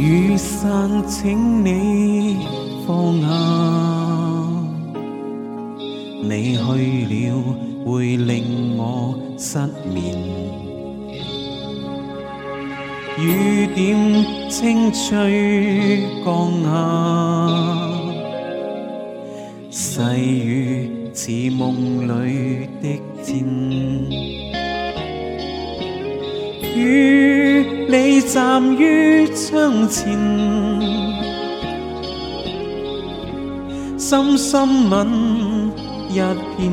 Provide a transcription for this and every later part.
雨伞，请你放下。你去了，会令我失眠。雨点清脆降下，细雨似梦里的箭。与你站于窗前，深深吻一片，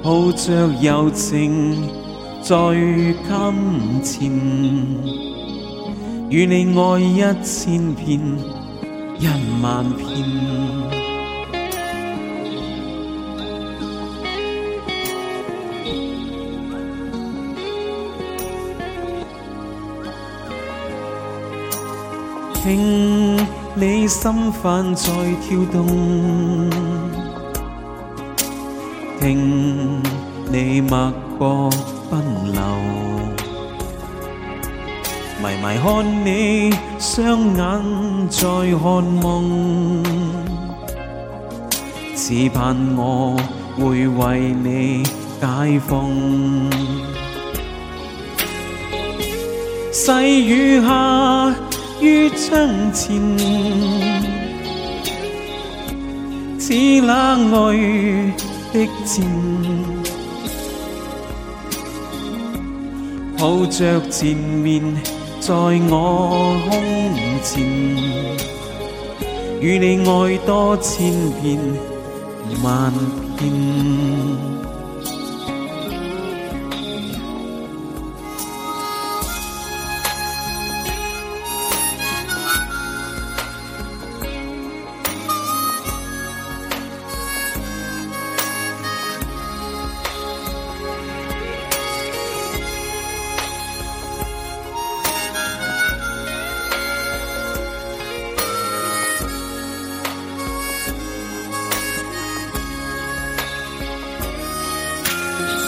抱着柔情在襟前，与你爱一千遍，一万遍。听你心瓣在跳动，听你脉搏奔流，迷迷看你双眼在看梦，只盼我会为你解放。细雨下。于窗前，似那爱的箭，抱着缠绵在我胸前，与你爱多千遍万遍。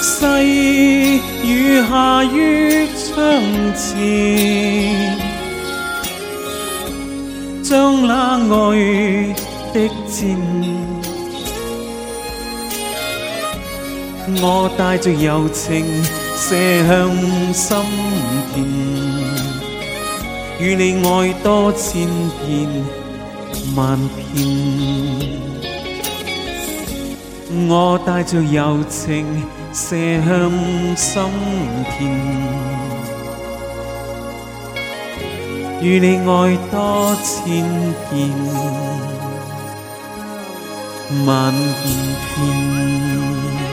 细雨下于窗前，将那爱的箭，我带着柔情射向心田，与你爱多千遍万遍。我带着柔情射向心田，与你爱多千遍万遍。